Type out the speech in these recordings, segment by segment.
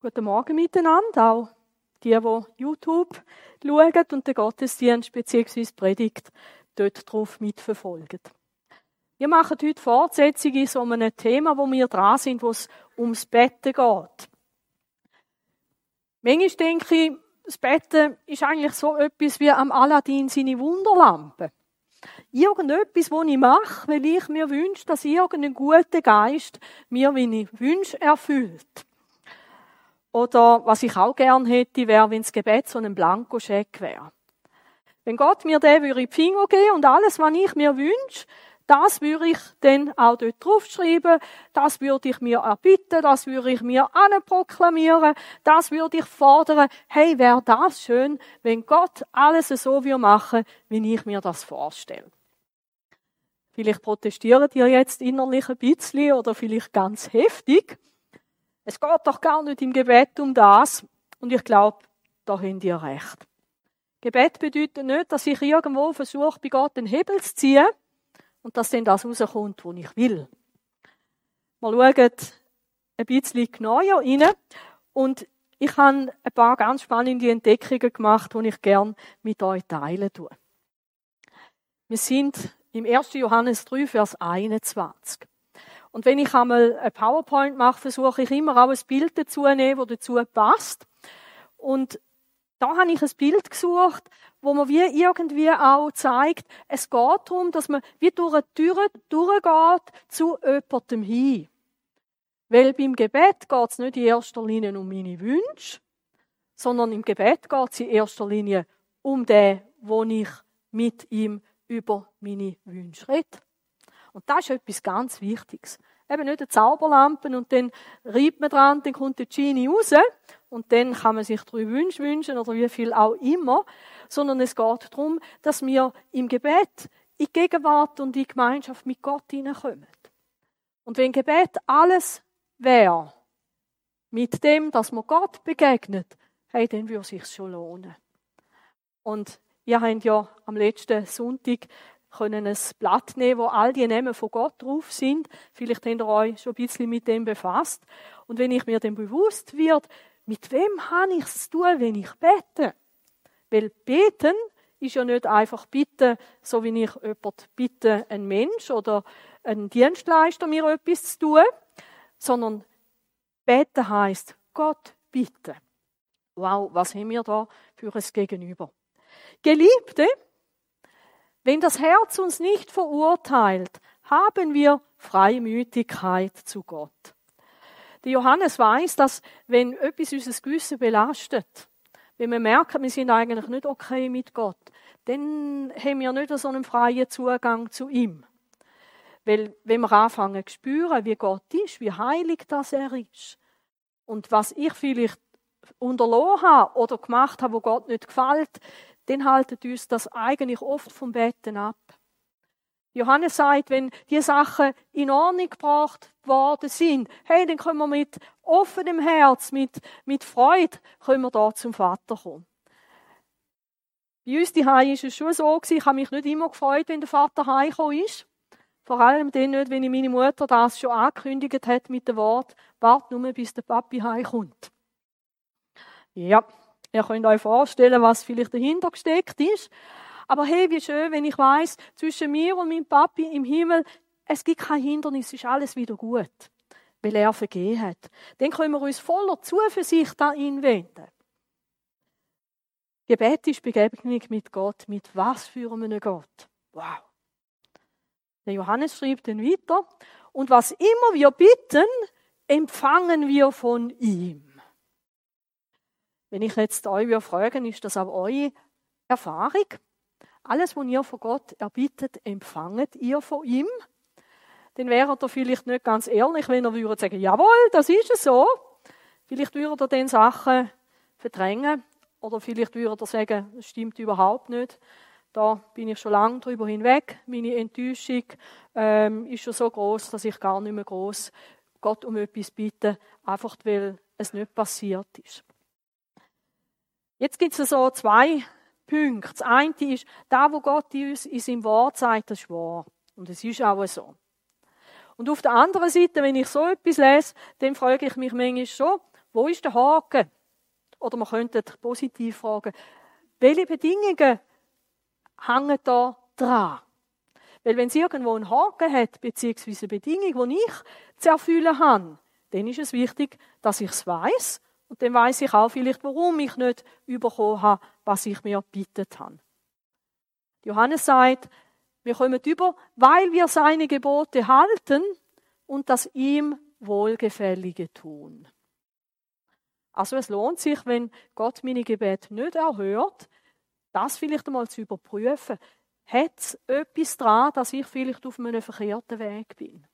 Guten Morgen miteinander, auch die, die YouTube schauen und den Gottesdienst bzw. Predigt dort drauf mitverfolgen. Wir machen heute Fortsetzung in so einem Thema, wo wir dran sind, wo es ums Betten geht. Manchmal denke ich, das Betten ist eigentlich so etwas wie am Aladdin seine Wunderlampe. Irgendetwas, was ich mache, weil ich mir wünsche, dass irgendein guter Geist mir meine Wünsche erfüllt. Oder was ich auch gern hätte, wäre, wenn das Gebet so ein Blankoscheck wäre. Wenn Gott mir den würde in die Finger geben und alles, was ich mir wünsche, das würde ich dann auch dort draufschreiben, das würde ich mir erbitten, das würde ich mir anproklamieren, das würde ich fordern. Hey, wäre das schön, wenn Gott alles so würde machen, wie ich mir das vorstelle. Vielleicht protestieren ihr jetzt innerlich ein bisschen oder vielleicht ganz heftig. Es geht doch gar nicht im Gebet um das. Und ich glaube, da habt ihr recht. Gebet bedeutet nicht, dass ich irgendwo versuche, bei Gott den Hebel zu ziehen und dass dann das rauskommt, was ich will. Wir schauen ein bisschen genauer rein und ich habe ein paar ganz spannende Entdeckungen gemacht, die ich gerne mit euch teilen tue. Wir sind im 1. Johannes 3, Vers 21. Und wenn ich einmal ein PowerPoint mache, versuche ich immer auch ein Bild dazu zu nehmen, das dazu passt. Und da habe ich ein Bild gesucht, wo man wie irgendwie auch zeigt, es geht darum, dass man wie durch eine Tür durchgeht zu jemandem hin. Weil beim Gebet geht es nicht in erster Linie um meine Wünsche, sondern im Gebet geht es in erster Linie um den, wo ich mit ihm über meine Wünsche rede. Und das ist etwas ganz Wichtiges. Eben nicht eine Zauberlampe und dann reibt man dran, dann kommt der Genie raus und dann kann man sich drei Wünsche wünschen oder wie viel auch immer, sondern es geht darum, dass wir im Gebet in Gegenwart und in die Gemeinschaft mit Gott hineinkommen. Und wenn Gebet alles wäre, mit dem, dass man Gott begegnet, hey, dann würde es sich schon lohnen. Und ihr habt ja am letzten Sonntag können ein Blatt nehmen, wo all die Namen von Gott drauf sind. Vielleicht habt ihr euch schon ein bisschen mit dem befasst. Und wenn ich mir dann bewusst wird, mit wem habe ich es zu tun, wenn ich bete? Weil beten ist ja nicht einfach bitten, so wie ich jemand bitte, ein Mensch oder ein Dienstleister mir etwas zu tun, sondern beten heißt Gott bitten. Wow, was haben wir da für ein Gegenüber? Geliebte, wenn das Herz uns nicht verurteilt, haben wir Freimütigkeit zu Gott. Der Johannes weiß, dass wenn etwas unser Gewissen belastet, wenn wir merken, wir sind eigentlich nicht okay mit Gott, dann haben wir nicht so einen freien Zugang zu ihm. Weil, wenn wir anfangen zu spüren, wie Gott ist, wie heilig das er ist, und was ich vielleicht unterloren habe oder gemacht habe, wo Gott nicht gefällt, dann haltet uns das eigentlich oft vom Betten ab. Johannes sagt, wenn die Sachen in Ordnung gebracht worden sind, hey, dann können wir mit offenem Herz, mit, mit Freude, können wir da zum Vater kommen. Bei uns die ist es schon so ich habe mich nicht immer gefreut, wenn der Vater heimgekommen ist. Vor allem dann nicht, wenn meine Mutter das schon angekündigt hat mit dem Wort, wart nur, bis der Papi heimkommt. Ja, Ihr könnt euch vorstellen, was vielleicht dahinter gesteckt ist. Aber hey, wie schön, wenn ich weiß, zwischen mir und meinem Papi im Himmel, es gibt kein Hindernis, es ist alles wieder gut, weil er vergeben hat. Dann können wir uns voller Zuversicht an ihn wenden. Gebet ist Begegnung mit Gott. Mit was für einem Gott? Wow. Der Johannes schreibt dann weiter. Und was immer wir bitten, empfangen wir von ihm. Wenn ich jetzt euch fragen, ist das auch eure Erfahrung? Alles, was ihr von Gott erbittet, empfanget ihr von ihm? Dann wäre ihr vielleicht nicht ganz ehrlich, wenn ihr würdet sagen, jawohl, das ist es so. Vielleicht würdet ihr dann Sachen verdrängen. Oder vielleicht würdet ihr sagen, das stimmt überhaupt nicht. Da bin ich schon lange drüber hinweg. Meine Enttäuschung ähm, ist schon so groß, dass ich gar nicht mehr groß Gott um etwas bitte, einfach weil es nicht passiert ist. Jetzt gibt es so zwei Punkte. Das eine ist, da, wo Gott uns in seinem Wort sagt, das ist wahr. Und es ist auch so. Und auf der anderen Seite, wenn ich so etwas lese, dann frage ich mich manchmal schon, Wo ist der Haken? Oder man könnte positiv fragen, welche Bedingungen hängen da dran? Weil wenn es irgendwo einen Haken hat, beziehungsweise eine Bedingung, die ich zu erfüllen habe, dann ist es wichtig, dass ich es weiß und dann weiß ich auch vielleicht, warum ich nicht bekommen habe, was ich mir bittet habe. Johannes sagt, wir kommen über, weil wir seine Gebote halten und das ihm Wohlgefällige tun. Also es lohnt sich, wenn Gott meine Gebete nicht erhört, das vielleicht einmal zu überprüfen. Hat es etwas dran, dass ich vielleicht auf einem verkehrten Weg bin?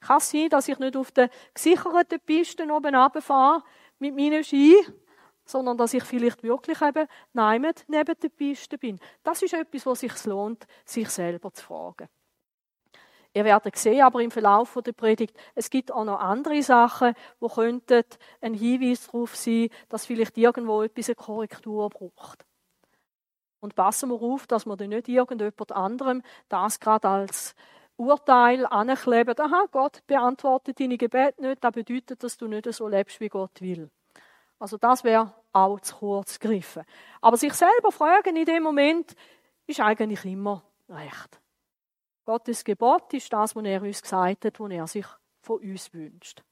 Kann es sein, dass ich nicht auf den gesicherten Pisten oben runterfahre mit meinen Ski, sondern dass ich vielleicht wirklich eben neben der Piste bin? Das ist etwas, was sich lohnt, sich selber zu fragen. Ihr werdet sehen, aber im Verlauf der Predigt, es gibt auch noch andere Sachen, wo könnten ein Hinweis darauf sein, dass vielleicht irgendwo etwas eine Korrektur braucht. Und passen wir auf, dass wir dann nicht irgendjemand anderem das gerade als Urteil ankleben. Aha, Gott beantwortet deine Gebete nicht, das bedeutet, dass du nicht so lebst, wie Gott will. Also das wäre auch zu kurz gegriffen. Aber sich selber fragen in dem Moment ist eigentlich immer recht. Gottes Gebot ist das, was er uns gesagt hat, was er sich von uns wünscht.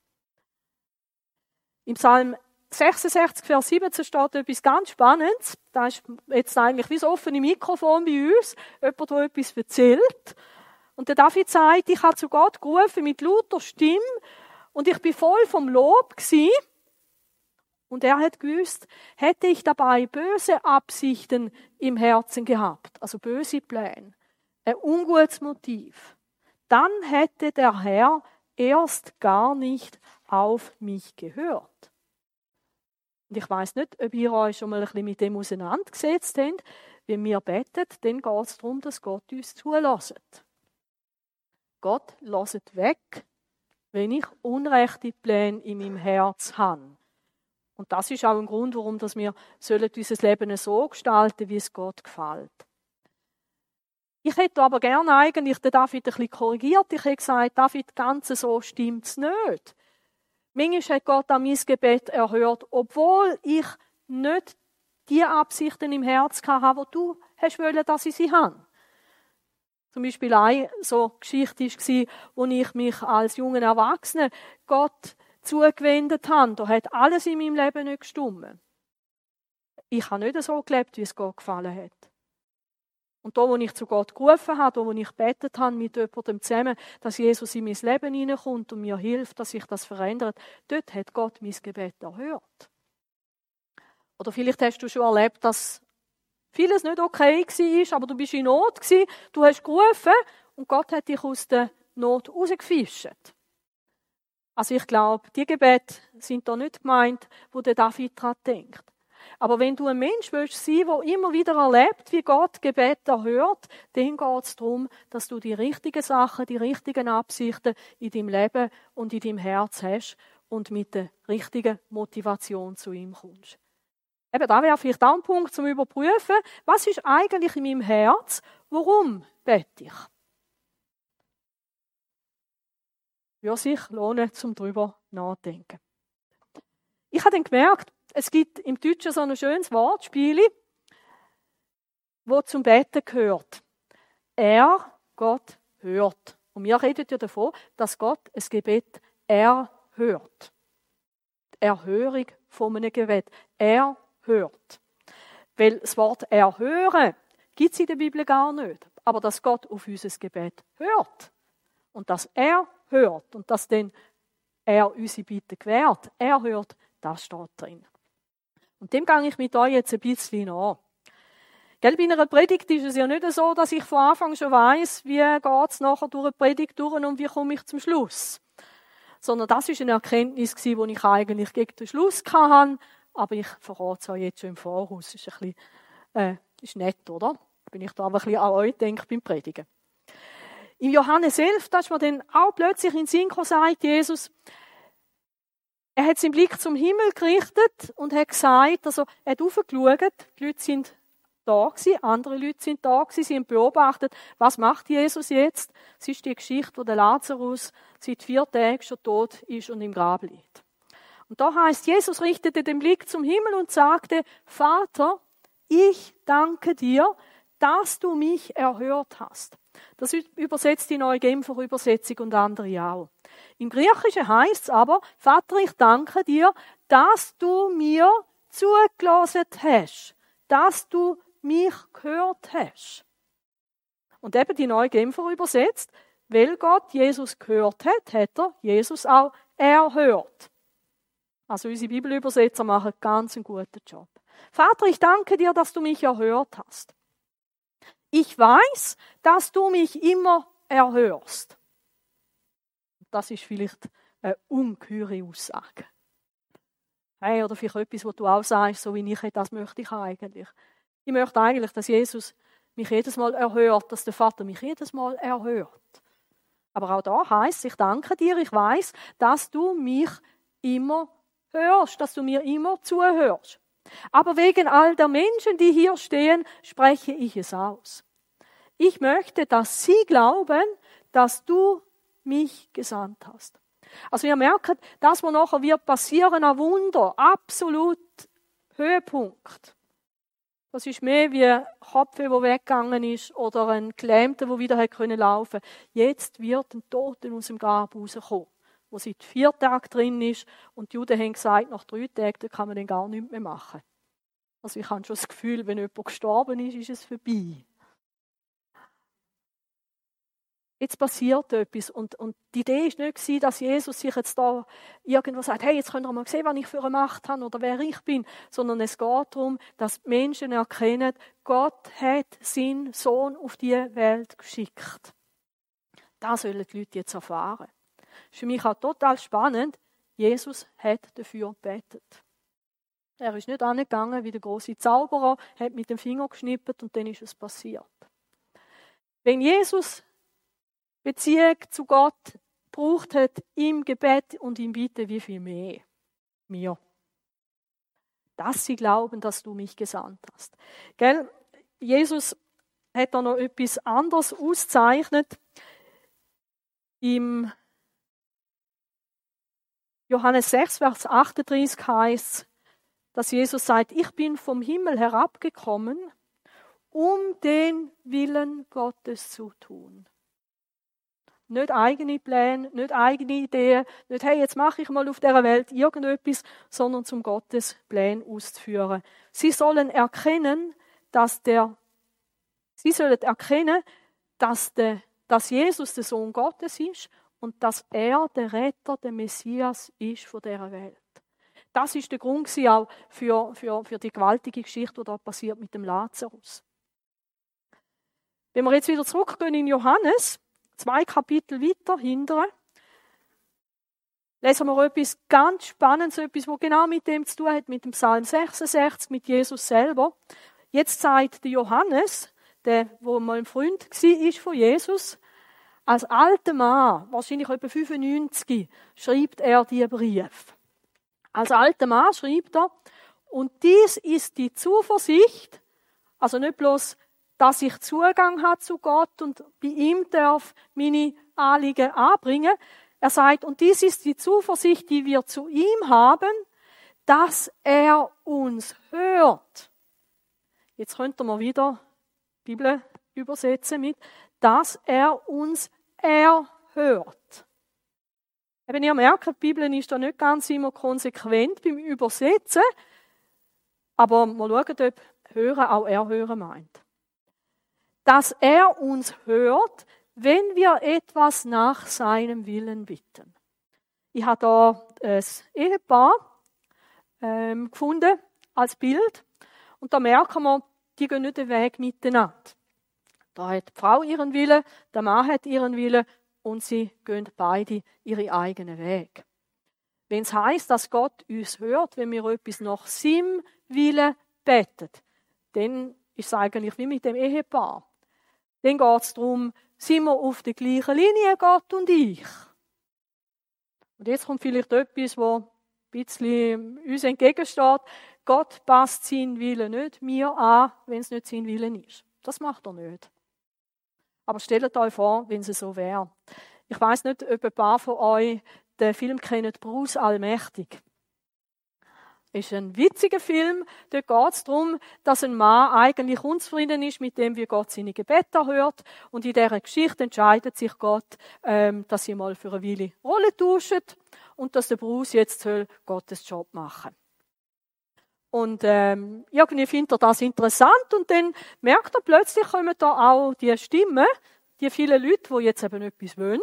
Im Psalm 66, Vers 17 steht etwas ganz Spannendes. Da ist jetzt eigentlich wie das offene Mikrofon bei uns. Jemand, der etwas erzählt. Und der David sagt, ich habe zu Gott gerufen mit lauter Stimme und ich bin voll vom Lob gewesen. Und er hat gewusst, hätte ich dabei böse Absichten im Herzen gehabt, also böse Pläne, ein ungutes Motiv, dann hätte der Herr erst gar nicht auf mich gehört. Und ich weiß nicht, ob ihr euch schon mal ein bisschen mit dem auseinandergesetzt habt. Wenn wir beten, dann geht es darum, dass Gott uns zulässt. Gott lasst weg, wenn ich unrechte Pläne in meinem Herz habe. Und das ist auch ein Grund, warum wir unser Leben so gestalten, wie es Gott gefällt. Ich hätte aber gerne eigentlich den David ein bisschen korrigiert. Ich hätte gesagt, David, ganz so stimmt es nicht. Manchmal hat Gott an mein Gebet erhört, obwohl ich nicht die Absichten im Herz hatte, die du hast wollen, dass ich sie habe. Zum Beispiel eine so Geschichte war, wo ich mich als junger Erwachsener Gott zugewendet habe. Da hat alles in meinem Leben nicht gestimmt. Ich habe nicht so gelebt, wie es Gott gefallen hat. Und da, wo ich zu Gott gerufen habe, da, wo ich betet habe mit jemandem zusammen, dass Jesus in mein Leben hineinkommt und mir hilft, dass sich das verändert, dort hat Gott mein Gebet erhört. Oder vielleicht hast du schon erlebt, dass vieles nicht okay war, aber du bist in Not du hast gerufen und Gott hat dich aus der Not rausgefischt. Also ich glaube, die Gebete sind da nicht gemeint, wo der David daran denkt. Aber wenn du ein Mensch willst sein, der immer wieder erlebt, wie Gott Gebet erhört, dann geht es darum, dass du die richtigen Sachen, die richtigen Absichten in deinem Leben und in deinem Herz hast und mit der richtigen Motivation zu ihm kommst. Eben, da wäre vielleicht auch ein Punkt zum Überprüfen, was ist eigentlich in meinem Herz, warum bete ich? Würde sich lohnen, zum drüber nachdenken. Ich habe dann gemerkt, es gibt im Deutschen so ein schönes Wortspiel, wo zum Beten gehört. Er, Gott, hört. Und wir reden ja davon, dass Gott ein Gebet erhört. Erhörung von einem Gebet. Er hört. Weil das Wort erhören gibt es in der Bibel gar nicht. Aber dass Gott auf unser Gebet hört. Und dass er hört und dass dann er unsere Bitte gewährt. Er hört, das steht drin. Und dem gehe ich mit euch jetzt ein bisschen an. Gell, bei einer Predigt ist es ja nicht so, dass ich von Anfang schon weiß, wie geht es nachher durch eine Predigt durch und wie komme ich zum Schluss. Sondern das ist eine Erkenntnis die ich eigentlich gegen den Schluss hatte. Aber ich verrate es euch jetzt schon im Voraus. Ist ein bisschen, äh, ist nett, oder? Bin ich da aber ein bisschen an euch denke beim Predigen. Im Johannes 11, da ist mir dann auch plötzlich in gekommen, sagt Jesus, er hat seinen Blick zum Himmel gerichtet und hat gesagt, also er hat aufgeschaut, die Leute sind da gewesen, andere Leute sind da gewesen, sie haben beobachtet, was macht Jesus jetzt? Es ist die Geschichte, wo der Lazarus seit vier Tagen schon tot ist und im Grab liegt. Und da heißt, Jesus richtete den Blick zum Himmel und sagte, Vater, ich danke dir, dass du mich erhört hast. Das übersetzt die neue Genfer Übersetzung und andere auch. Im Griechischen heißt es aber, Vater, ich danke dir, dass du mir zugelassen hast, dass du mich gehört hast. Und eben die neue Genfer übersetzt, weil Gott Jesus gehört hat, hat er Jesus auch erhört. Also unsere Bibelübersetzer machen ganz einen guten Job. Vater, ich danke dir, dass du mich erhört hast. Ich weiß, dass du mich immer erhörst. Das ist vielleicht eine ungeheure Aussage. Hey, oder vielleicht etwas, was du auch sagst, so wie ich, das möchte ich eigentlich. Ich möchte eigentlich, dass Jesus mich jedes Mal erhört, dass der Vater mich jedes Mal erhört. Aber auch da heißt, ich danke dir, ich weiß, dass du mich immer hörst, dass du mir immer zuhörst. Aber wegen all der Menschen, die hier stehen, spreche ich es aus. Ich möchte, dass sie glauben, dass du mich gesandt hast. Also wir merken, das, was nachher wird passieren, ein Wunder, absolut Höhepunkt. Das ist mehr wie ein Kopf, der weggegangen ist, oder ein Gelähmter, der wieder laufen konnte. Jetzt wird ein Toter aus dem Grab rauskommen wo seit vier Tagen drin ist. Und die Juden haben gesagt, nach drei Tagen kann man den gar nichts mehr machen. Also ich habe schon das Gefühl, wenn jemand gestorben ist, ist es vorbei. Jetzt passiert etwas. Und, und die Idee war nicht, dass Jesus sich jetzt da irgendwo sagt, hey, jetzt könnt ihr mal sehen, was ich für eine Macht habe oder wer ich bin. Sondern es geht darum, dass die Menschen erkennen, Gott hat seinen Sohn auf die Welt geschickt. Das sollen die Leute jetzt erfahren ist für mich auch total spannend. Jesus hat dafür gebetet. Er ist nicht angegangen wie der große Zauberer, hat mit dem Finger geschnippert und dann ist es passiert. Wenn Jesus Beziehung zu Gott braucht hat im Gebet und im Bitten, wie viel mehr? Mir. Dass sie glauben, dass du mich gesandt hast. Gell? Jesus hat da noch etwas anderes auszeichnet. Im Johannes 6, Vers 38 heißt, dass Jesus sagt, ich bin vom Himmel herabgekommen, um den Willen Gottes zu tun. Nicht eigene Pläne, nicht eigene Ideen, nicht, hey, jetzt mache ich mal auf der Welt irgendetwas, sondern zum Gottes Plan auszuführen. Sie sollen erkennen, dass der, sie sollen erkennen, dass der, dass Jesus der Sohn Gottes ist und dass er der Retter, der Messias ist von dieser Welt. Das ist der Grund auch für, für, für die gewaltige Geschichte, die da passiert mit dem Lazarus. Wenn wir jetzt wieder zurückgehen in Johannes, zwei Kapitel weiter hinten, lesen wir etwas ganz Spannendes, etwas, was genau mit dem zu tun hat, mit dem Psalm 66, mit Jesus selber. Jetzt sagt der Johannes, der, wo mal ein Freund war von Jesus, als alter Mann, wahrscheinlich etwa 95, schreibt er die Brief. Als alter Mann schreibt er, und dies ist die Zuversicht, also nicht bloß, dass ich Zugang habe zu Gott und bei ihm darf meine Anliegen anbringen. Er sagt, und dies ist die Zuversicht, die wir zu ihm haben, dass er uns hört. Jetzt könnte man wieder Bibel übersetzen mit, dass er uns erhört. Eben, ihr merkt, die Bibel ist da nicht ganz immer konsequent beim Übersetzen, aber mal schauen, ob hören auch erhören meint. Dass er uns hört, wenn wir etwas nach seinem Willen bitten. Ich habe da ein Ehepaar ähm, gefunden als Bild und da merken wir, die gehen nicht den Weg miteinander. Da hat die Frau ihren Willen, der Mann hat ihren Willen und sie gehen beide ihre eigenen Weg. Wenn es heißt, dass Gott uns hört, wenn wir etwas nach seinem Willen beten, dann ist es eigentlich wie mit dem Ehepaar. Dann geht es darum, sind wir auf der gleichen Linie, Gott und ich. Und jetzt kommt vielleicht etwas, wo ein bisschen uns entgegensteht. Gott passt seinen Willen nicht mir an, wenn es nicht sein Willen ist. Das macht er nicht. Aber stellt euch vor, wenn es so wäre. Ich weiß nicht, ob ein paar von euch den Film kennen, Bruce Allmächtig. Ist ein witziger Film. Dort geht es darum, dass ein Mann eigentlich unzufrieden ist mit dem, wie Gott seine Gebete erhört. Und in dieser Geschichte entscheidet sich Gott, ähm, dass sie mal für eine Weile Rolle tauschen und dass der Bruce jetzt soll Gottes Job machen. Und ähm, irgendwie findet er das interessant und dann merkt er plötzlich, kommen da auch die Stimmen, die vielen Leute, die jetzt eben etwas wollen.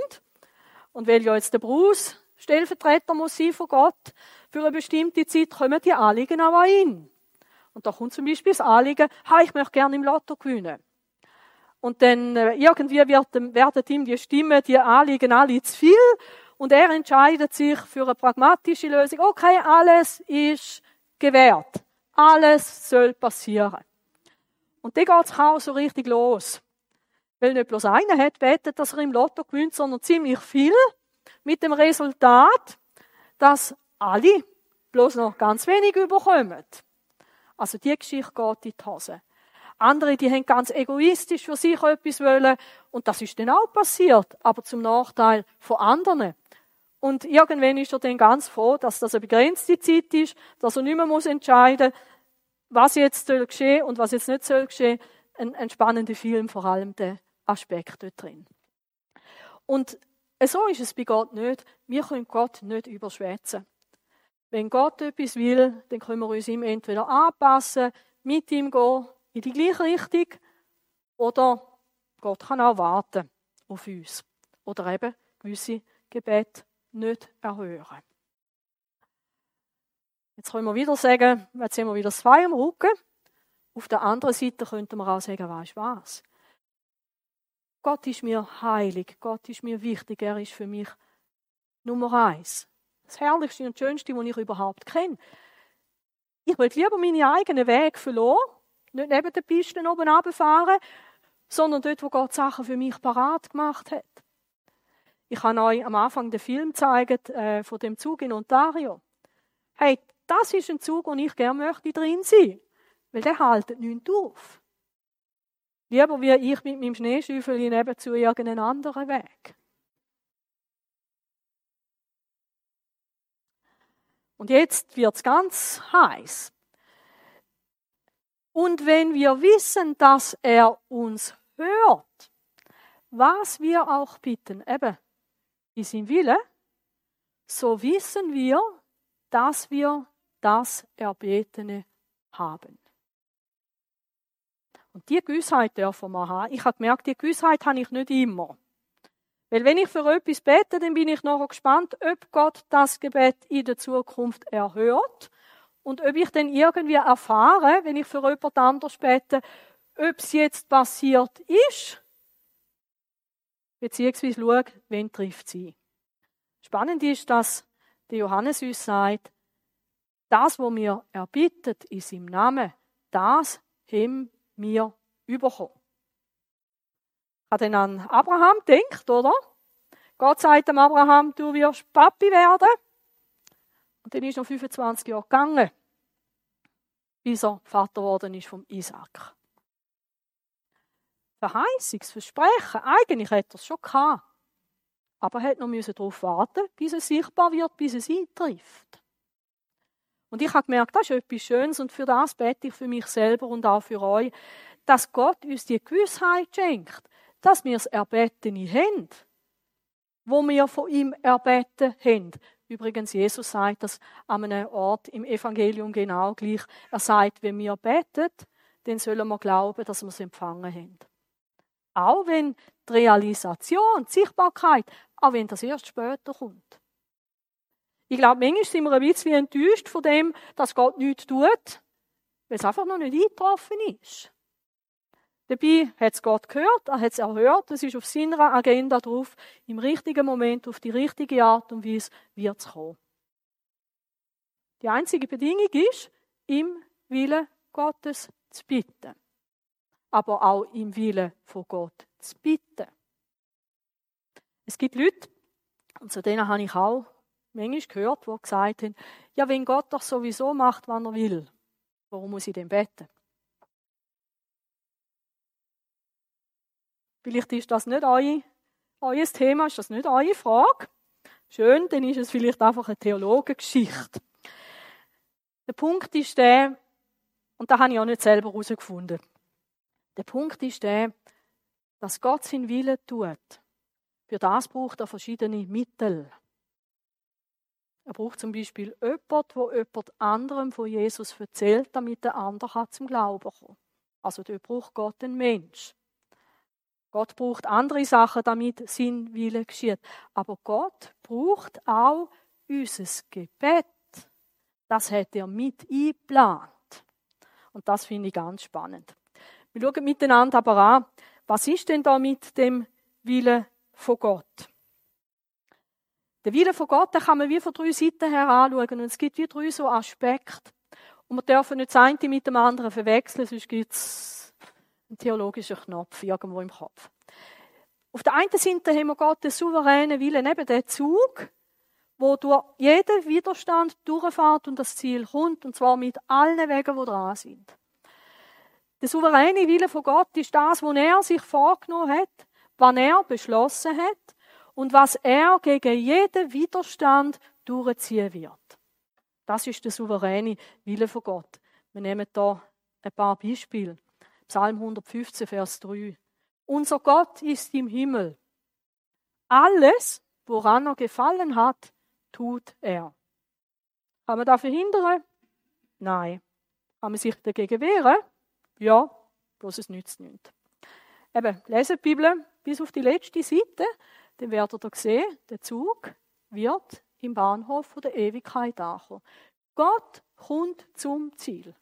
Und weil ja jetzt der Bruce Stellvertreter muss sein von Gott, für eine bestimmte Zeit kommen die Anliegen auch an ihn. Und da kommt zum Beispiel das Anliegen, ha, ich möchte gerne im Lotto gewinnen. Und dann äh, irgendwie wird, werden ihm die Stimmen, die Anliegen alle zu viel und er entscheidet sich für eine pragmatische Lösung. Okay, alles ist gewährt. Alles soll passieren. Und dann geht es auch so richtig los. Weil nicht bloß einer hat betet, dass er im Lotto gewinnt, sondern ziemlich viel. Mit dem Resultat, dass alle bloß noch ganz wenig überkommen. Also die Geschichte geht in die Hose. Andere, die haben ganz egoistisch für sich etwas wollen und das ist dann auch passiert, aber zum Nachteil von anderen. Und irgendwann ist er dann ganz froh, dass das eine begrenzte Zeit ist, dass er nicht mehr muss entscheiden was jetzt soll geschehen und was jetzt nicht soll geschehen. Ein, ein spannender Film, vor allem der Aspekt dort drin. Und so ist es bei Gott nicht. Wir können Gott nicht überschwätzen. Wenn Gott etwas will, dann können wir uns ihm entweder anpassen, mit ihm gehen, in die gleiche Richtung, oder Gott kann auch warten auf uns. Oder eben gewisse Gebete nicht erhören. Jetzt können wir wieder sagen, jetzt haben wir wieder zwei am Rücken. Auf der anderen Seite könnten wir auch sagen, weißt du was? Gott ist mir heilig, Gott ist mir wichtig, er ist für mich Nummer eins. Das Herrlichste und Schönste, was ich überhaupt kenne. Ich will lieber meine eigenen Wege verloren, nicht neben den Pisten oben runterfahren, sondern dort, wo Gott Sachen für mich parat gemacht hat. Ich habe euch am Anfang den Film gezeigt äh, von dem Zug in Ontario. Hey, das ist ein Zug, wo ich gerne möchte drin sein, weil der haltet nicht auf. Lieber wie ich mit meinem Schneeschüffel nebenzu irgendeinen anderen Weg. Und jetzt wird's ganz heiß. Und wenn wir wissen, dass er uns hört, was wir auch bitten, eben in seinem Wille, so wissen wir, dass wir das Erbetene haben. Und die Gewissheit dürfen wir haben. Ich habe gemerkt, die Gewissheit habe ich nicht immer. Weil wenn ich für etwas bete, dann bin ich nachher gespannt, ob Gott das Gebet in der Zukunft erhört und ob ich dann irgendwie erfahre, wenn ich für jemand anders bete, ob es jetzt passiert ist, beziehungsweise schaue, wen trifft sie. Spannend ist, dass der Johannes uns sagt, das, was wir erbittet in seinem Namen, das haben wir bekommen. Ich habe dann an Abraham gedacht, oder? Gott sagt dem Abraham, du wirst Papi werden. Und dann ist er 25 Jahre gegangen, bis er Vater geworden ist vom Isaac. Verheißungsversprechen, eigentlich hätte er es schon gehabt. Aber er musste noch darauf warten, bis es sichtbar wird, bis es eintrifft. Und ich habe gemerkt, das ist etwas Schönes und für das bete ich für mich selber und auch für euch, dass Gott uns die Gewissheit schenkt, dass wir das Erbetene haben, wo wir von ihm erbeten haben. Übrigens, Jesus sagt das an einem Ort im Evangelium genau gleich. Er sagt, wenn wir beten, dann sollen wir glauben, dass wir es empfangen haben. Auch wenn die Realisation, die Sichtbarkeit, auch wenn das erst später kommt. Ich glaube, manchmal sind wir ein bisschen enttäuscht von dem, dass Gott nichts tut, weil es einfach noch nicht eingetroffen ist. Dabei hat es Gott gehört, er hat es erhört, es ist auf seiner Agenda drauf, im richtigen Moment, auf die richtige Art und Weise wird es kommen. Die einzige Bedingung ist, im Willen Gottes zu bitten. Aber auch im Willen von Gott zu bitten. Es gibt Leute, und zu denen habe ich auch manchmal gehört, die gesagt haben, ja, wenn Gott doch sowieso macht, wann er will, warum muss ich denn beten? Vielleicht ist das nicht euer, euer Thema, ist das nicht eure Frage. Schön, dann ist es vielleicht einfach eine Theologengeschichte. Der Punkt ist der, und da habe ich auch nicht selber herausgefunden. Der Punkt ist der, dass Gott seinen Willen tut. Für das braucht er verschiedene Mittel. Er braucht zum Beispiel jemanden, wo jemand anderem von Jesus erzählt, damit der andere zum Glauben kommt. Also dort braucht Gott einen Mensch. Gott braucht andere Sachen, damit sein Wille geschieht. Aber Gott braucht auch unser Gebet. Das hat er mit eingeplant. Und das finde ich ganz spannend. Wir schauen miteinander aber an, was ist denn da mit dem Wille von Gott? Der Wille von Gott, den kann man wie von drei Seiten her anschauen. Und es gibt wie drei so Aspekte. Und wir dürfen nicht das eine mit dem anderen verwechseln, sonst gibt es einen theologischen Knopf irgendwo im Kopf. Auf der einen Seite haben wir Gott den souveränen Willen, eben den Zug, wo durch jeden Widerstand durchfährt und das Ziel kommt, und zwar mit allen Wegen, die dran sind. Der souveräne Wille von Gott ist das, was er sich vorgenommen hat, was er beschlossen hat und was er gegen jeden Widerstand durchziehen wird. Das ist der souveräne Wille von Gott. Wir nehmen da ein paar Beispiele. Psalm 115, Vers 3. Unser Gott ist im Himmel. Alles, woran er gefallen hat, tut er. Kann man das verhindern? Nein. Kann man sich dagegen wehren? Ja, bloß es nützt nichts. Eben, lesen die Bibel bis auf die letzte Seite dann werdet ihr sehen, der Zug wird im Bahnhof der Ewigkeit ankommen. Gott kommt zum Ziel.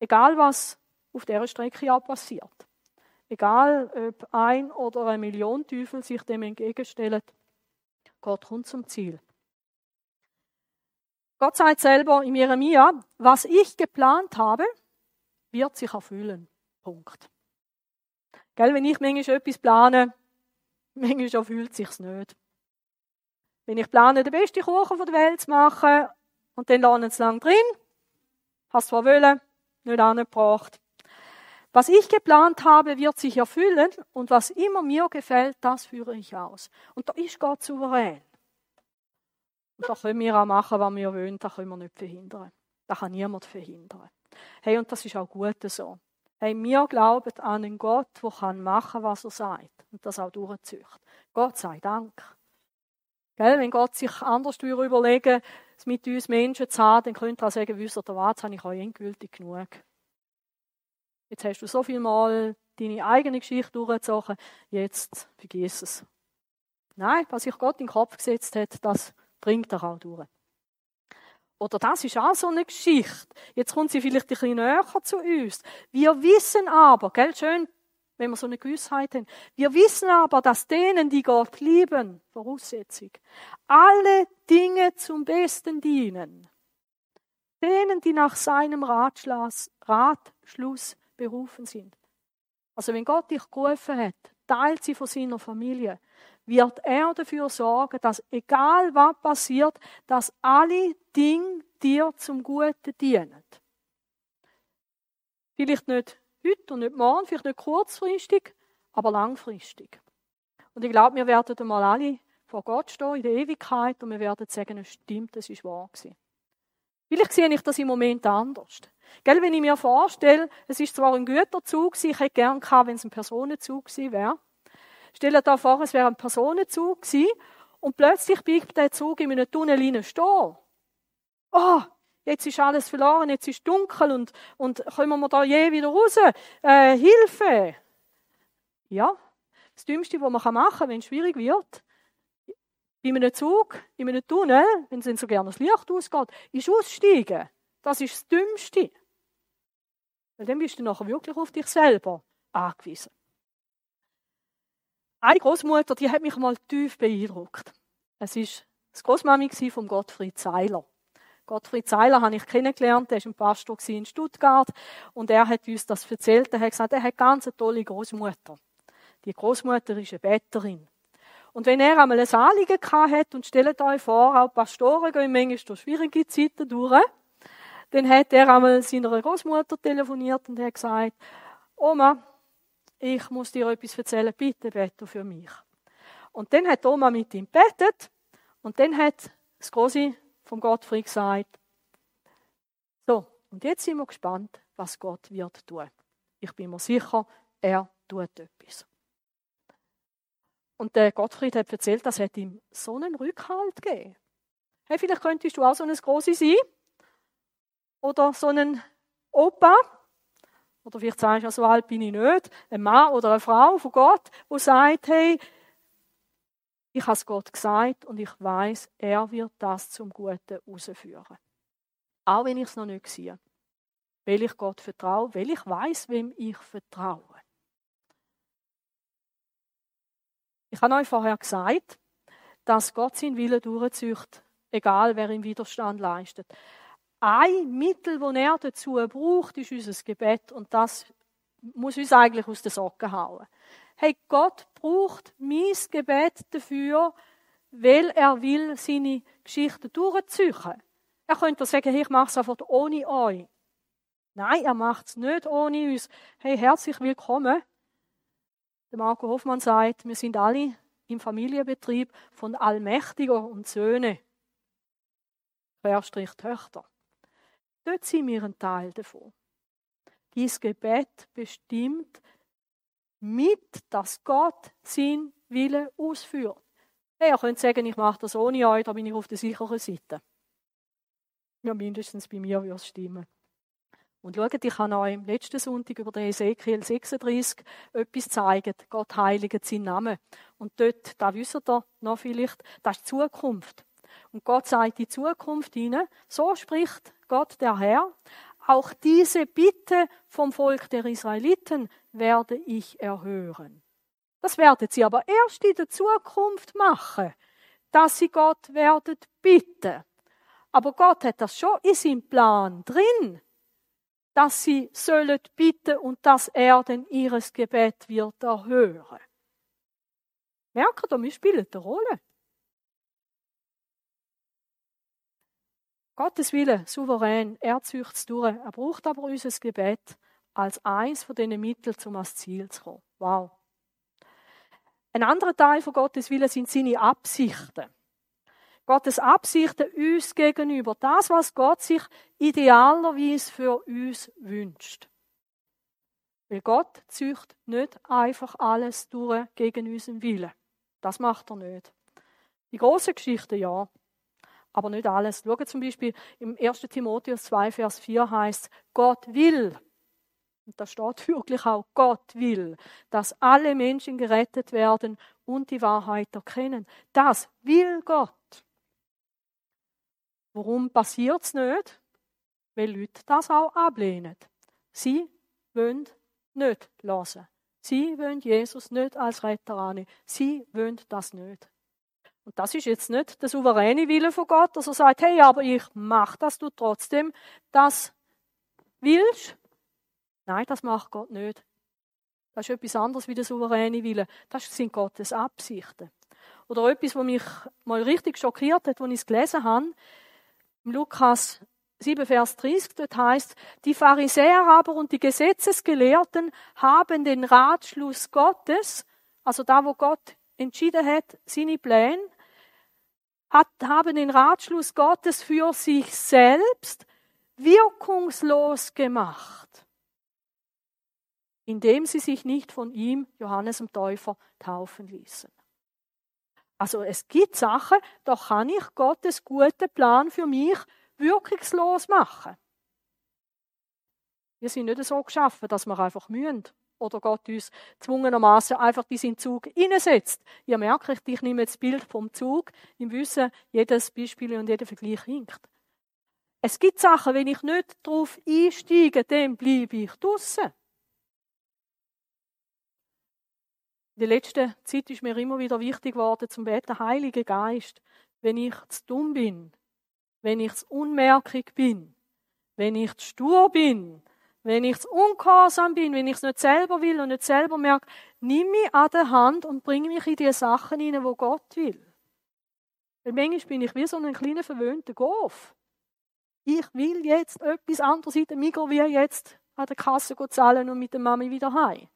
Egal was auf dieser Strecke auch passiert. Egal ob ein oder eine Million Teufel sich dem entgegenstellen, Gott kommt zum Ziel. Gott sagt selber in Jeremia, was ich geplant habe, wird sich erfüllen. Punkt. Gell, wenn ich manchmal etwas plane, Manchmal es sich nicht. Wenn ich plane, den besten Kuchen der Welt zu machen und dann lernen es lang drin, hast zwar wollen, nicht angebracht. Was ich geplant habe, wird sich erfüllen und was immer mir gefällt, das führe ich aus. Und da ist Gott souverän. Und da können wir auch machen, was wir wollen, das können wir nicht verhindern. Das kann niemand verhindern. Hey, und das ist auch gut so. Hey, wir glauben an einen Gott, der machen kann, was er sagt und das auch durchzieht. Gott sei Dank. Gell, wenn Gott sich anders überlegen es mit uns Menschen zu haben, dann könnte er sagen, wisst ihr was, habe ich euch endgültig genug. Jetzt hast du so viel Mal deine eigene Geschichte durchgezogen, jetzt vergiss es. Nein, was sich Gott in den Kopf gesetzt hat, das bringt er auch durch. Oder das ist auch so eine Geschichte. Jetzt kommt sie vielleicht ein bisschen näher zu uns. Wir wissen aber, gell, schön wenn wir so eine Gewissheit haben. Wir wissen aber, dass denen, die Gott lieben, Voraussetzung, alle Dinge zum Besten dienen. Denen, die nach seinem Ratschluss, Ratschluss berufen sind. Also wenn Gott dich gerufen hat, teilt sie von seiner Familie, wird er dafür sorgen, dass egal was passiert, dass alle Dinge dir zum Guten dienen. Vielleicht nicht heute und nicht morgen, vielleicht nicht kurzfristig, aber langfristig. Und ich glaube, wir werden einmal alle vor Gott stehen in der Ewigkeit und wir werden sagen, es stimmt, es ist wahr gewesen. Vielleicht sehe ich das im Moment anders. Gell, wenn ich mir vorstelle, es ist zwar ein Güterzug, ich hätte gern gehabt, wenn es ein Personenzug gewesen wäre. Stell dir vor, es wäre ein Personenzug gewesen und plötzlich bleibt der Zug in einem Tunnel stehen. Oh, jetzt ist alles verloren, jetzt ist dunkel und, und kommen wir da je wieder raus? Äh, Hilfe! Ja, das Dümmste, was man machen kann, wenn es schwierig wird, bei einem Zug, in einem Tunnel, wenn es so gerne das Licht ausgeht, ist aussteigen. Das ist das Dümmste. Weil dann bist du nachher wirklich auf dich selber angewiesen. Eine Großmutter, die hat mich mal tief beeindruckt. Es ist das Großmami von Gottfried Seiler. Gottfried Seiler habe ich kennengelernt, der ist ein Pastor in Stuttgart und er hat uns das erzählt. Er hat gesagt, er hat ganz eine tolle Großmutter. Die Großmutter ist eine Betterin. Und wenn er einmal ein Anliegen hat und stellt euch vor, auch Pastoren gehen manchmal durch schwierige Zeiten durch, dann hat er einmal seiner Großmutter telefoniert und hat gesagt, Oma, ich muss dir etwas erzählen, bitte bete für mich. Und dann hat Oma mit ihm betet und dann hat das große vom Gottfried gesagt, So, und jetzt sind wir gespannt, was Gott wird tun. Ich bin mir sicher, er tut etwas. Und der Gottfried hat erzählt, das hat ihm so einen Rückhalt gegeben. Hey, vielleicht könntest du auch so ein Große sein. Oder so ein Opa. Oder vielleicht sagst du, so alt bin ich nicht. Ein Mann oder eine Frau von Gott, wo sagt, hey, ich habe es Gott gesagt und ich weiß, er wird das zum Guten herausführen. Auch wenn ich es noch nicht sehe. Weil ich Gott vertraue, weil ich weiß, wem ich vertraue. Ich habe euch vorher gesagt, dass Gott seinen Willen durchzieht, egal wer ihm Widerstand leistet. Ein Mittel, das er dazu braucht, ist unser Gebet und das muss uns eigentlich aus den Socken hauen. Hey, Gott braucht mein Gebet dafür, weil er will seine Geschichte durchziehen. Er könnte sagen, hey, ich mache es einfach ohne euch. Nein, er macht es nicht ohne uns. Hey, herzlich willkommen. Der Marco Hoffmann sagt, wir sind alle im Familienbetrieb von Allmächtiger und Söhne. Querstrich Töchter. Dort sind wir ein Teil davon. Dies Gebet bestimmt mit, dass Gott seinen Willen ausführt. Hey, ihr könnt sagen, ich mache das ohne euch, da bin ich auf der sicheren Seite. Ja, mindestens bei mir würde es stimmen. Und schaut, ich habe euch letzten Sonntag über den Ezekiel 36 etwas gezeigt. Gott heiligt seinen Namen. Und dort, da wisst ihr noch vielleicht, das ist die Zukunft. Und Gott sagt die Zukunft ihnen, so spricht Gott der Herr, auch diese Bitte vom Volk der Israeliten werde ich erhören. Das werden sie aber erst in der Zukunft machen, dass sie Gott werden bitten. Aber Gott hat das schon in seinem Plan drin dass sie sollen bitten und dass er denn ihres Gebet wird erhören. Merkt ihr, wir spielen eine Rolle. Gottes Wille, souverän, er zücht es durch. Er braucht aber unser Gebet als eins von diesen Mitteln, um ans Ziel zu kommen. Wow. Ein anderer Teil von Gottes Wille sind seine Absichten. Gottes Absichten uns gegenüber. Das, was Gott sich idealerweise für uns wünscht. Weil Gott zücht nicht einfach alles durch gegen unseren Willen. Das macht er nicht. Die große Geschichte ja, aber nicht alles. Schau zum Beispiel im 1. Timotheus 2, Vers 4 heißt, Gott will, und da steht wirklich auch, Gott will, dass alle Menschen gerettet werden und die Wahrheit erkennen. Das will Gott. Warum passiert es nicht? Weil Leute das auch ablehnen. Sie wollen nicht hören. Sie wollen Jesus nicht als Retter annehmen. Sie wollen das nicht. Und das ist jetzt nicht der souveräne Wille von Gott, dass er sagt, hey, aber ich mach, dass du trotzdem das willst. Nein, das macht Gott nicht. Das ist etwas anderes wie der souveräne Wille. Das sind Gottes Absichten. Oder etwas, was mich mal richtig schockiert hat, als ich es gelesen habe. Im Lukas 7, Vers 30, dort heißt, die Pharisäer aber und die Gesetzesgelehrten haben den Ratschluss Gottes, also da, wo Gott entschieden hat, seine Pläne, hat, haben den Ratschluss Gottes für sich selbst wirkungslos gemacht, indem sie sich nicht von ihm, Johannes dem Täufer, taufen ließen. Also es gibt Sachen, da kann ich Gottes guten Plan für mich wirkungslos machen. Wir sind nicht so geschaffen, dass wir einfach mühen oder Gott uns zwungenermaßen einfach in seinen Zug hineinsetzt. Ihr merkt, ich nehme jetzt das Bild vom Zug im Wissen, jedes Beispiel und jeder Vergleich hinkt. Es gibt Sachen, wenn ich nicht darauf einsteige, dann bleibe ich draussen. In der letzten Zeit ist mir immer wieder wichtig geworden zum Beten, Heiliger Geist, wenn ich zu dumm bin, wenn ich zu unmerkig bin, wenn ich zu stur bin, wenn ich ungehorsam bin, wenn ich es nicht selber will und nicht selber merke, nimm mich an der Hand und bring mich in die Sachen hinein, wo Gott will. Weil manchmal bin ich wie so ein kleiner verwöhnter Golf. Ich will jetzt etwas anderes in der Migros wie jetzt an der Kasse zahlen und mit der Mami wieder heim.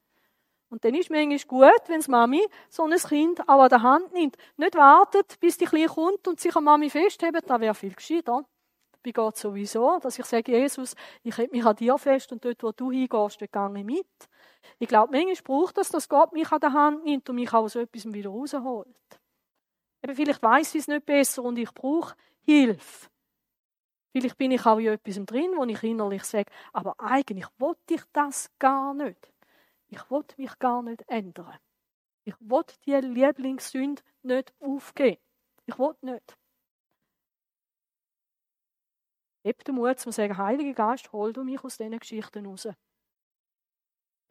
Und dann ist manchmal gut, wenn Mami so ein Kind auch an der Hand nimmt. Nicht wartet, bis die Kleine kommt und sich an Mami festhebt, das wäre viel gescheiter. Bei Gott sowieso, dass ich sage, Jesus, ich hätte mich an dir fest und dort, wo du hingehst, gehe ich mit. Ich glaube, manchmal braucht das, dass Gott mich an der Hand nimmt und mich aus etwas wieder rausholt. Eben, vielleicht weiss ich es nicht besser und ich brauche Hilfe. Vielleicht bin ich auch in etwas drin, wo ich innerlich sage, aber eigentlich wollte ich das gar nicht. Ich wollte mich gar nicht ändern. Ich wollte die Lieblingssünde nicht aufgeben. Ich wollte nicht. Heb den Mut zu sagen, Heiliger Geist, hol du mich aus diesen Geschichten raus. Weil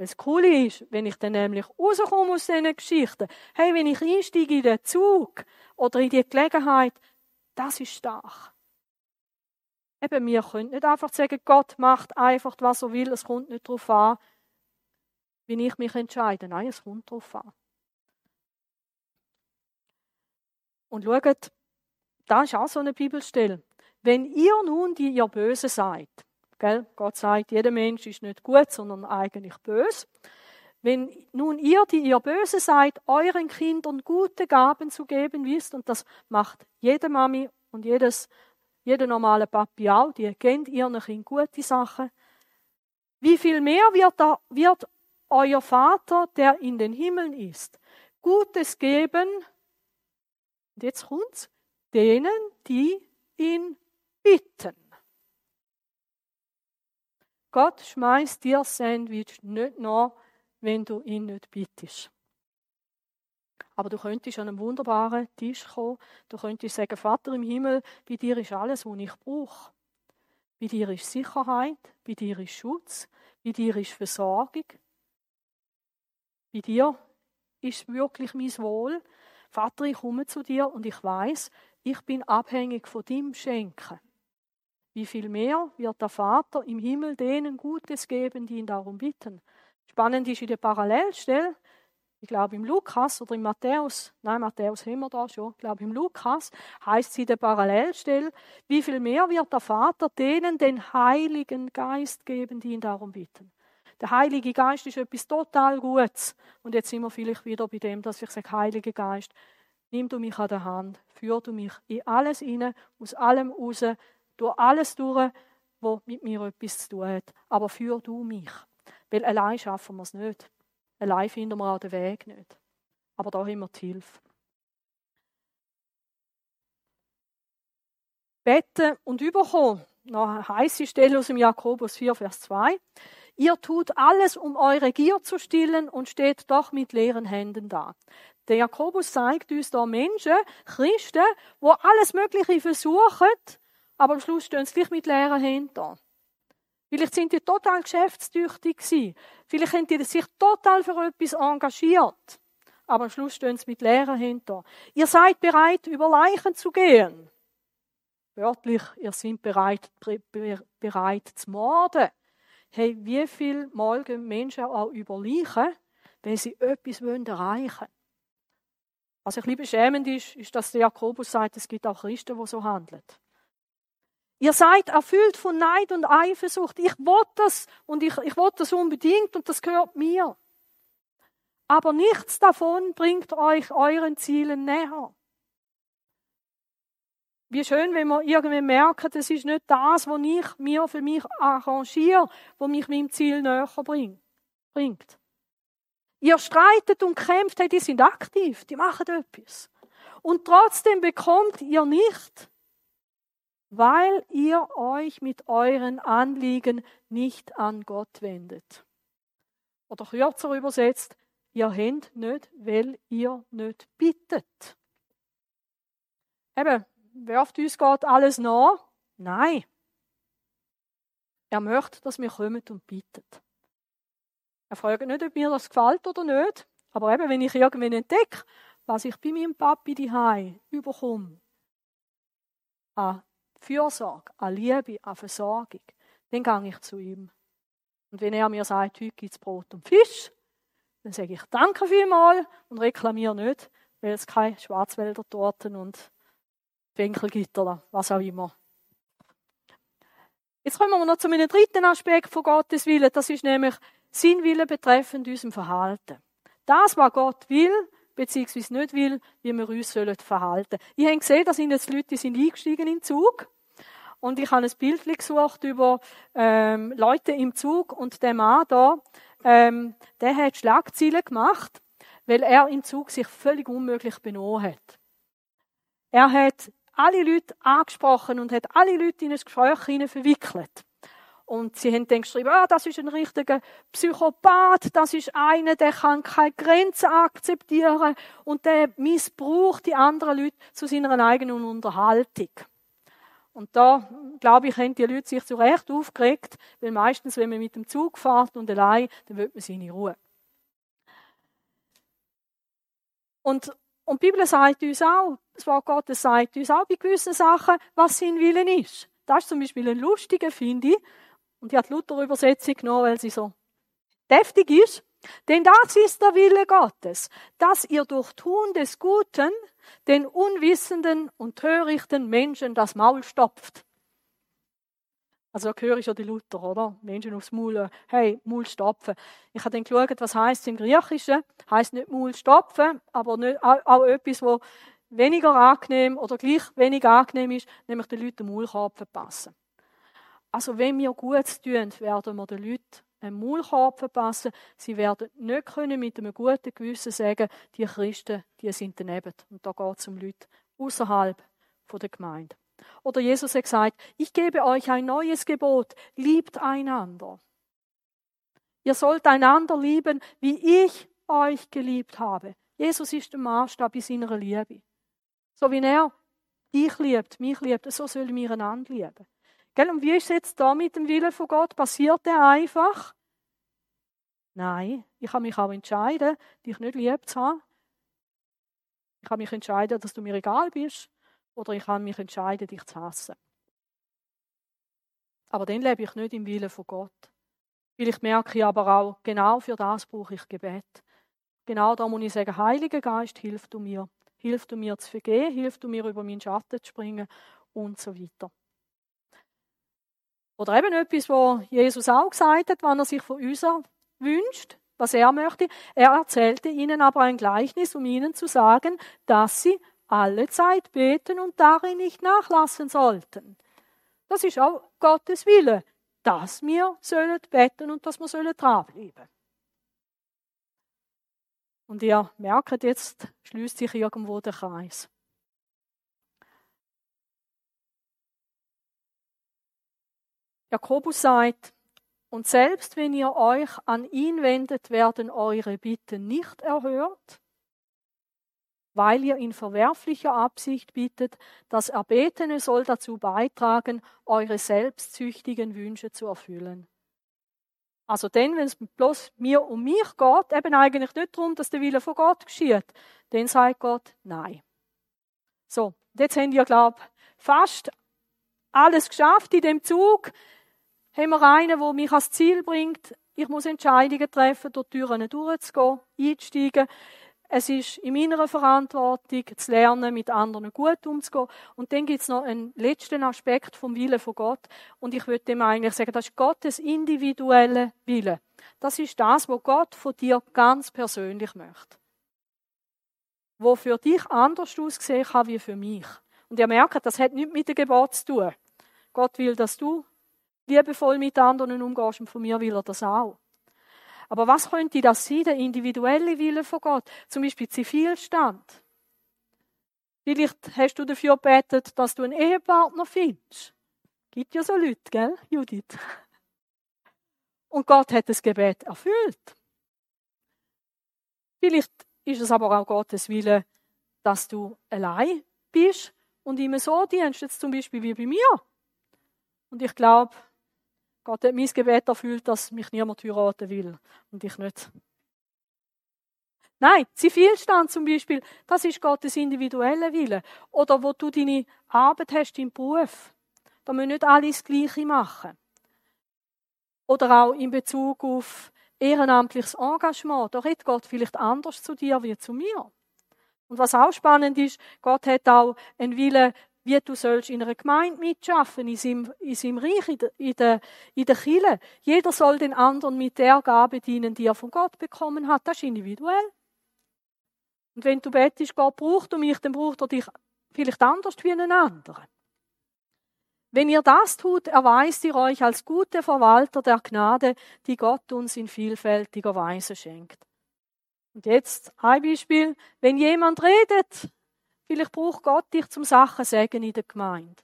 das Coole ist, wenn ich dann nämlich rauskomme aus diesen Geschichten, hey, wenn ich einsteige in den Zug oder in die Gelegenheit, das ist stark. Eben, wir können nicht einfach sagen, Gott macht einfach, was er will, es kommt nicht darauf an, wie ich mich entscheide. Nein, es kommt darauf an. Und schaut, da ist auch so eine Bibelstelle. Wenn ihr nun, die ihr böse seid, gell? Gott sagt, jeder Mensch ist nicht gut, sondern eigentlich böse. Wenn nun ihr, die ihr böse seid, euren Kindern gute Gaben zu geben wisst, und das macht jede Mami und jedes jeder normale Papi auch, die kennt ihren Kind gute Sachen. Wie viel mehr wird, da, wird euer Vater, der in den Himmeln ist, Gutes geben, und jetzt kommt's, denen, die ihn bitten. Gott schmeißt dir Sandwich nicht nach, wenn du ihn nicht bittest. Aber du könntest an einem wunderbaren Tisch kommen. Du könntest sagen, Vater im Himmel, bei dir ist alles, was ich brauche. Bei dir ist Sicherheit, bei dir ist Schutz, bei dir ist Versorgung. Bei dir ist wirklich mein Wohl. Vater, ich komme zu dir und ich weiß, ich bin abhängig von deinem Schenken. Wie viel mehr wird der Vater im Himmel denen Gutes geben, die ihn darum bitten? Spannend ist in der Parallelstelle, ich glaube im Lukas oder im Matthäus, nein, Matthäus haben wir da schon, ich glaube im Lukas heißt sie der Parallelstelle, wie viel mehr wird der Vater denen den Heiligen Geist geben, die ihn darum bitten. Der Heilige Geist ist etwas total Gutes. Und jetzt sind wir vielleicht wieder bei dem, dass ich sage, Heiliger Geist, nimm du mich an der Hand, führ du mich in alles inne, aus allem raus, durch alles durch, was mit mir etwas zu tun hat. Aber führ du mich. Weil allein schaffen wir es nicht. Allein finden wir auch den Weg nicht. Aber da haben wir die Hilfe. Beten und überkommen. Noch heiße Stelle aus dem Jakobus 4, Vers 2. Ihr tut alles, um eure Gier zu stillen und steht doch mit leeren Händen da. Der Jakobus zeigt uns da Menschen, Christen, wo alles Mögliche versuchen, aber am Schluss stehen sie gleich mit leeren Händen. Vielleicht sind die total geschäftstüchtig gewesen. Vielleicht haben die sich total für etwas engagiert. Aber am Schluss stehen sie mit leeren Händen Ihr seid bereit, über Leichen zu gehen. Wörtlich, ihr seid bereit, bereit zu morden. Hey, wie viel Mal gehen Menschen auch über Leichen, wenn sie etwas erreichen wollen? Was ein bisschen beschämend ist, ist, dass der Jakobus sagt, es gibt auch Christen, die so handeln. Ihr seid erfüllt von Neid und Eifersucht. Ich will das und ich, ich will das unbedingt und das gehört mir. Aber nichts davon bringt euch euren Zielen näher. Wie schön, wenn wir irgendwie merken, das ist nicht das, was ich mir für mich arrangiere, was mich meinem Ziel näher bringt. Ihr streitet und kämpft, hey, die sind aktiv, die machen etwas. Und trotzdem bekommt ihr nicht, weil ihr euch mit euren Anliegen nicht an Gott wendet. Oder kürzer übersetzt, ihr habt nicht, weil ihr nicht bittet. Eben, werft uns Gott alles nach? Nein. Er möchte, dass wir kommen und bitten. Er fragt nicht, ob mir das gefällt oder nicht, aber eben, wenn ich irgendwann entdecke, was ich bei meinem Papi die überkomme, an Fürsorge, an Liebe, an Versorgung, dann gehe ich zu ihm. Und wenn er mir sagt, heute gibt es Brot und Fisch, dann sage ich Danke vielmals und reklamiere nicht, weil es keine Schwarzwälder Torten und Winkelgitter, was auch immer. Jetzt kommen wir noch zu einem dritten Aspekt von Gottes Willen. Das ist nämlich sein Wille betreffend unserem Verhalten. Das, was Gott will, beziehungsweise nicht will, wie wir uns sollen verhalten. Ich habe gesehen, dass sind jetzt Leute die sind eingestiegen in den Zug Und ich habe ein Bild gesucht über ähm, Leute im Zug und der Mann da, ähm, der hat Schlagzeilen gemacht, weil er im Zug sich völlig unmöglich benommen hat. Er hat alle Leute angesprochen und hat alle Leute in ein Gespräch verwickelt. Und sie haben dann geschrieben, ah, das ist ein richtiger Psychopath, das ist einer, der kann keine Grenzen akzeptieren und der missbraucht die anderen Leute zu seiner eigenen Unterhaltung. Und da, glaube ich, haben die Leute sich zu Recht aufgeregt, weil meistens, wenn man mit dem Zug fährt und allein, dann will man seine Ruhe. Und, und die Bibel sagt uns auch, das Wort Gottes sagt uns auch bei gewissen Sachen, was sein Willen ist. Das ist zum Beispiel ein lustiger, finde ich. Und die Luther-Übersetzung genommen, weil sie so deftig ist. Denn das ist der Wille Gottes, dass ihr durch Tun des Guten den unwissenden und törichten Menschen das Maul stopft. Also da höre ich schon die Luther, oder? Menschen aufs Maul, hey, Maul stopfen. Ich habe dann geschaut, was heißt im Griechischen. Heißt nicht Maul stopfen, aber nicht, auch, auch etwas, wo weniger angenehm oder gleich wenig angenehm ist, nämlich den Leuten den Maulkorb verpassen. Also wenn wir Gutes tun, werden wir den Leuten einen Maulkorb verpassen. Sie werden nicht können mit einem guten Gewissen sagen, die Christen, die sind daneben. Und da geht es um Leute außerhalb der Gemeinde. Oder Jesus hat gesagt, ich gebe euch ein neues Gebot, liebt einander. Ihr sollt einander lieben, wie ich euch geliebt habe. Jesus ist der Maßstab in seiner Liebe. So wie er dich liebt, mich liebt, so sollen wir einander lieben. Gell? Und wie ist es jetzt da mit dem Willen von Gott? Passiert der einfach? Nein, ich kann mich auch entscheiden, dich nicht lieb zu haben. Ich kann mich entscheiden, dass du mir egal bist. Oder ich kann mich entscheiden, dich zu hassen. Aber dann lebe ich nicht im Willen von Gott. Merke ich aber auch, genau für das brauche ich Gebet. Genau da muss ich sagen, Heiliger Geist, hilf du mir. Hilf du mir zu vergehen, hilf du mir über meinen Schatten zu springen und so weiter. Oder eben etwas, was Jesus auch gesagt hat, wenn er sich von uns wünscht, was er möchte. Er erzählte ihnen aber ein Gleichnis, um ihnen zu sagen, dass sie alle Zeit beten und darin nicht nachlassen sollten. Das ist auch Gottes Wille, dass wir sollen beten und dass wir sollen dranbleiben. Und ihr merkt jetzt, schließt sich irgendwo der Kreis. Jakobus sagt, und selbst wenn ihr euch an ihn wendet, werden eure Bitten nicht erhört, weil ihr in verwerflicher Absicht bittet, das Erbetene soll dazu beitragen, eure selbstsüchtigen Wünsche zu erfüllen. Also dann, wenn es bloß mir um mich geht, eben eigentlich nicht darum, dass der Wille von Gott geschieht, dann sagt Gott Nein. So, jetzt haben wir, glaube ich, fast alles geschafft in dem Zug haben wir einen, der mich ans Ziel bringt. Ich muss Entscheidungen treffen, durch Türen durchzugehen, einzusteigen. Es ist in meiner Verantwortung, zu lernen, mit anderen gut umzugehen. Und dann gibt es noch einen letzten Aspekt vom Willen von Gott. Und ich würde dem eigentlich sagen, das ist Gottes individuelle Wille. Das ist das, was Gott von dir ganz persönlich möchte. Wo für dich anders aussehen kann wie für mich. Und ihr merkt, das hat nichts mit dem Gebot zu tun. Gott will, dass du liebevoll mit anderen umgehst und von mir will er das auch. Aber was könnte das sein, der individuelle Wille von Gott? Zum Beispiel Zivilstand. Vielleicht hast du dafür gebetet, dass du einen Ehepartner findest. Gibt ja so Leute, gell, Judith? Und Gott hat das Gebet erfüllt. Vielleicht ist es aber auch Gottes Wille, dass du allein bist und ihm so dienst, jetzt zum Beispiel wie bei mir. Und ich glaube, Gott hat mein Gebet erfüllt, dass mich niemand heiraten will und ich nicht. Nein, Zivilstand zum Beispiel, das ist Gottes individueller Wille. Oder wo du deine Arbeit hast im Beruf. Da müssen nicht alle das Gleiche machen. Oder auch in Bezug auf ehrenamtliches Engagement. Da redet Gott vielleicht anders zu dir wie zu mir. Und was auch spannend ist, Gott hat auch einen Willen wie du sollst in einer Gemeinde mitschaffen, in seinem, in seinem Reich, in der, in, der, in der Kirche. Jeder soll den anderen mit der Gabe dienen, die er von Gott bekommen hat. Das ist individuell. Und wenn du betest, Gott braucht mich, dann braucht er dich vielleicht anders wie einen anderen. Wenn ihr das tut, erweist ihr euch als gute Verwalter der Gnade, die Gott uns in vielfältiger Weise schenkt. Und jetzt ein Beispiel. Wenn jemand redet, vielleicht braucht Gott dich zum Sachen sagen in der Gemeinde.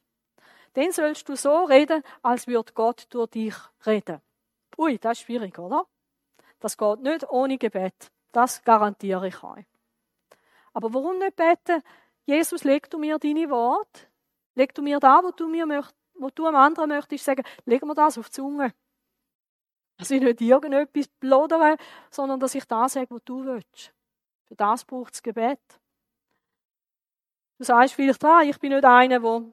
Dann sollst du so reden, als würde Gott durch dich reden. Ui, das ist schwierig, oder? Das geht nicht ohne Gebet. Das garantiere ich euch. Aber warum nicht beten? Jesus, leg du mir deine Worte. Leg du mir da, wo du mir möcht, wo du am anderen möchtest sagen, leg mir das auf die Zunge. Dass ich nicht irgendetwas plodere, sondern dass ich das sage, was du willst. Für das braucht es Gebet. Du sagst vielleicht, ah, ich bin nicht einer, der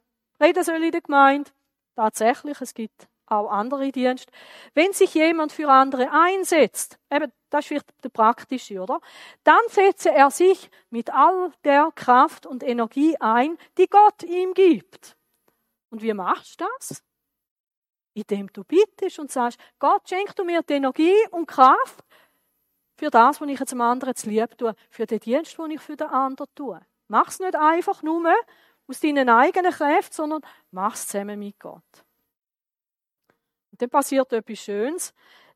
reden soll in der Gemeinde. Tatsächlich, es gibt auch andere Dienste. Wenn sich jemand für andere einsetzt, eben, das ist vielleicht der praktische, oder? Dann setze er sich mit all der Kraft und Energie ein, die Gott ihm gibt. Und wie machst du das? Indem du bittest und sagst, Gott, schenk du mir die Energie und Kraft für das, was ich jetzt dem anderen zu lieb tue, für den Dienst, den ich für den anderen tue. Mach es nicht einfach nur aus deinen eigenen Kräften, sondern mach es zusammen mit Gott. Und dann passiert etwas Schönes.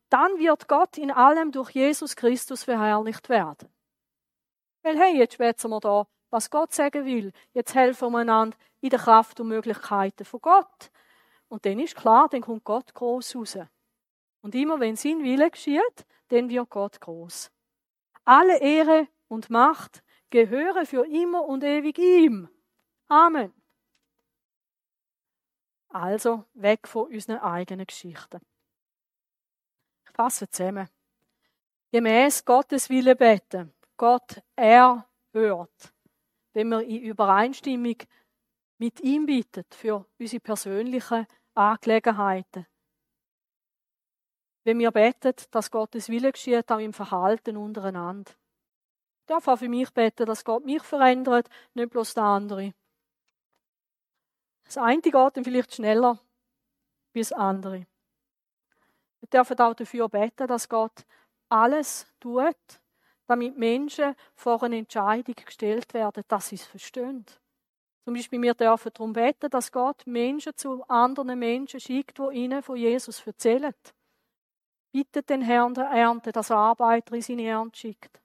Dann wird Gott in allem durch Jesus Christus verherrlicht werden. Weil, hey, jetzt schwätzen wir da, was Gott sagen will. Jetzt helfen wir einander in der Kraft und Möglichkeiten von Gott. Und dann ist klar, dann kommt Gott groß raus. Und immer wenn sein Wille geschieht, dann wird Gott groß. Alle Ehre und Macht gehöre für immer und ewig ihm. Amen. Also weg von unseren eigenen Geschichten. Ich fasse zusammen. Gemäß Gottes Wille beten. Gott, er hört. Wenn wir in Übereinstimmung mit ihm bittet für unsere persönlichen Angelegenheiten. Wenn wir beten, dass Gottes Wille geschieht, auch im Verhalten untereinander. Darf auch für mich beten, dass Gott mich verändert, nicht bloß der andere. Das eine geht dann vielleicht schneller wie das andere. Wir dürfen auch dafür beten, dass Gott alles tut, damit Menschen vor eine Entscheidung gestellt werden, dass sie es verstehen. Zum Beispiel, wir dürfen darum beten, dass Gott Menschen zu anderen Menschen schickt, die ihnen von Jesus erzählen. Bittet den Herrn der Ernte, dass er Arbeiter in seine Ernte schickt.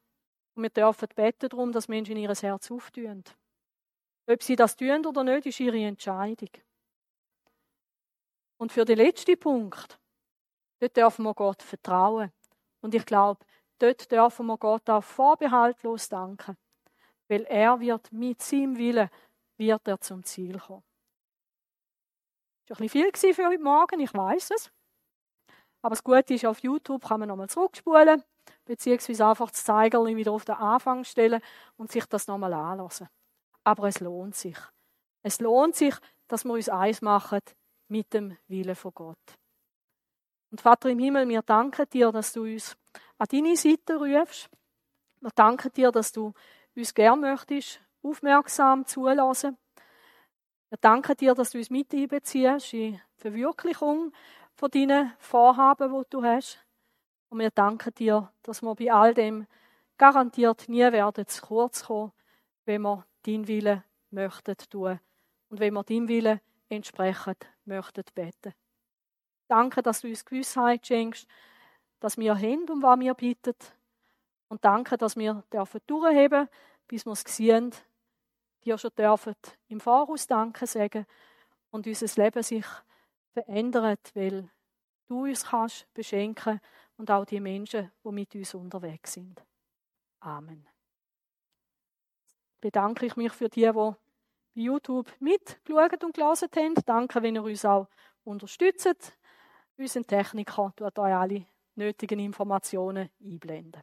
Und wir dürfen beten darum, dass Menschen ihr Herz auftun. Ob sie das tun oder nicht, ist ihre Entscheidung. Und für den letzten Punkt, dort dürfen wir Gott vertrauen. Und ich glaube, dort dürfen wir Gott auch vorbehaltlos danken. Weil er wird mit seinem Willen wird er zum Ziel kommen. Das war ein bisschen viel für heute Morgen, ich weiß es. Aber das Gute ist, auf YouTube kann man nochmal zurückspulen, beziehungsweise einfach das Zeigerli wieder auf den Anfang stellen und sich das nochmal anlassen aber es lohnt sich. Es lohnt sich, dass wir uns eins machen mit dem Willen von Gott. Und Vater im Himmel, wir danken dir, dass du uns an deine Seite rufst. Wir danken dir, dass du uns gern möchtest, aufmerksam zulassen. Wir danken dir, dass du uns mit einbeziehst in die Verwirklichung von deinen Vorhaben, die du hast. Und wir danken dir, dass wir bei all dem garantiert nie werden zu kurz kommen, wenn wir dein Wille möchten tun. Und wenn wir deinem Wille entsprechend möchten beten. Danke, dass du uns Gewissheit schenkst, dass wir haben, um was wir bitten. Und danke, dass wir dürfen durchheben, bis wir es sehen, dir schon dürfen im Voraus Danke sagen und unser Leben sich verändert, weil du uns kannst beschenken und auch die Menschen, die mit uns unterwegs sind. Amen bedanke ich mich für die, die bei YouTube mitgeschaut und gelesen haben. Danke, wenn ihr uns auch unterstützt. Unser Techniker tut euch alle nötigen Informationen einblenden.